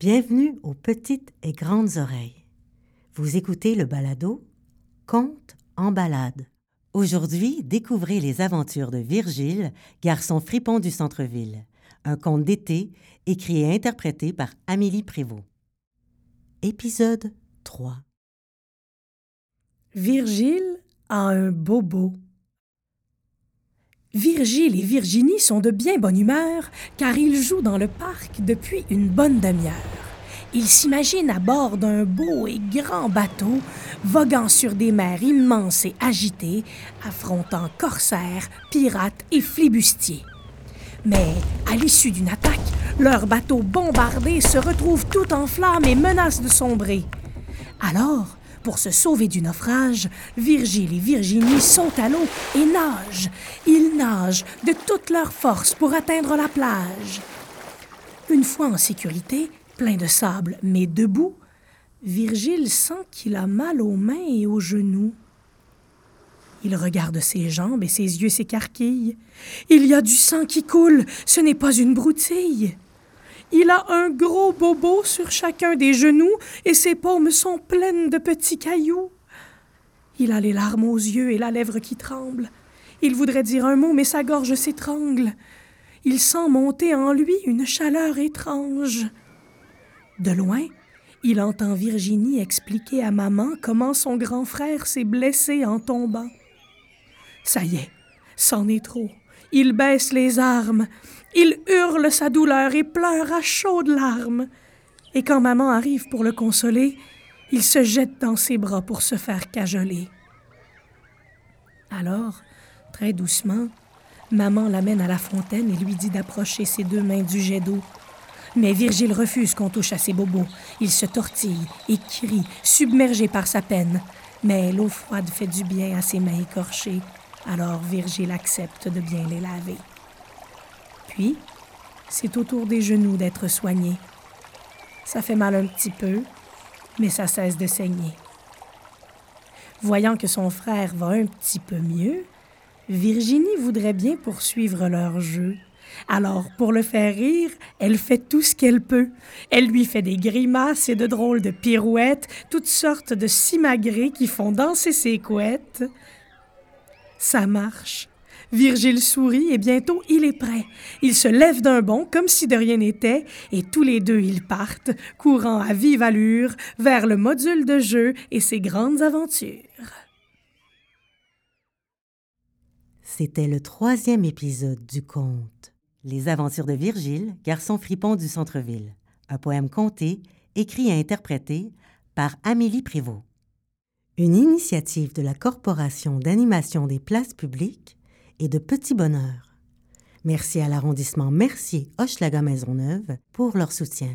Bienvenue aux petites et grandes oreilles. Vous écoutez le balado Conte en balade. Aujourd'hui, découvrez les aventures de Virgile, garçon fripon du centre-ville. Un conte d'été écrit et interprété par Amélie Prévost. Épisode 3 Virgile a un bobo. Virgile et Virginie sont de bien bonne humeur car ils jouent dans le parc depuis une bonne demi-heure. Ils s'imaginent à bord d'un beau et grand bateau, voguant sur des mers immenses et agitées, affrontant corsaires, pirates et flibustiers. Mais à l'issue d'une attaque, leur bateau bombardé se retrouve tout en flammes et menace de sombrer. Alors, pour se sauver du naufrage, Virgile et Virginie sautent à l'eau et nagent. Ils nagent de toute leur force pour atteindre la plage. Une fois en sécurité, plein de sable mais debout, Virgile sent qu'il a mal aux mains et aux genoux. Il regarde ses jambes et ses yeux s'écarquillent. Il y a du sang qui coule, ce n'est pas une broutille. Il a un gros bobo sur chacun des genoux et ses paumes sont pleines de petits cailloux. Il a les larmes aux yeux et la lèvre qui tremble. Il voudrait dire un mot, mais sa gorge s'étrangle. Il sent monter en lui une chaleur étrange. De loin, il entend Virginie expliquer à maman comment son grand frère s'est blessé en tombant. Ça y est, c'en est trop. Il baisse les armes. Il hurle sa douleur et pleure à chaudes larmes. Et quand maman arrive pour le consoler, il se jette dans ses bras pour se faire cajoler. Alors, très doucement, maman l'amène à la fontaine et lui dit d'approcher ses deux mains du jet d'eau. Mais Virgile refuse qu'on touche à ses bobos. Il se tortille et crie, submergé par sa peine. Mais l'eau froide fait du bien à ses mains écorchées. Alors Virgile accepte de bien les laver. Puis, c'est autour des genoux d'être soigné. Ça fait mal un petit peu, mais ça cesse de saigner. Voyant que son frère va un petit peu mieux, Virginie voudrait bien poursuivre leur jeu. Alors, pour le faire rire, elle fait tout ce qu'elle peut. Elle lui fait des grimaces et de drôles de pirouettes, toutes sortes de simagrées qui font danser ses couettes. Ça marche. Virgile sourit et bientôt il est prêt. Il se lève d'un bond comme si de rien n'était et tous les deux ils partent, courant à vive allure vers le module de jeu et ses grandes aventures. C'était le troisième épisode du conte Les aventures de Virgile, garçon fripon du centre-ville. Un poème conté, écrit et interprété par Amélie Prévost. Une initiative de la Corporation d'animation des places publiques et de Petit Bonheur. Merci à l'arrondissement Mercier Hochelaga Maisonneuve pour leur soutien.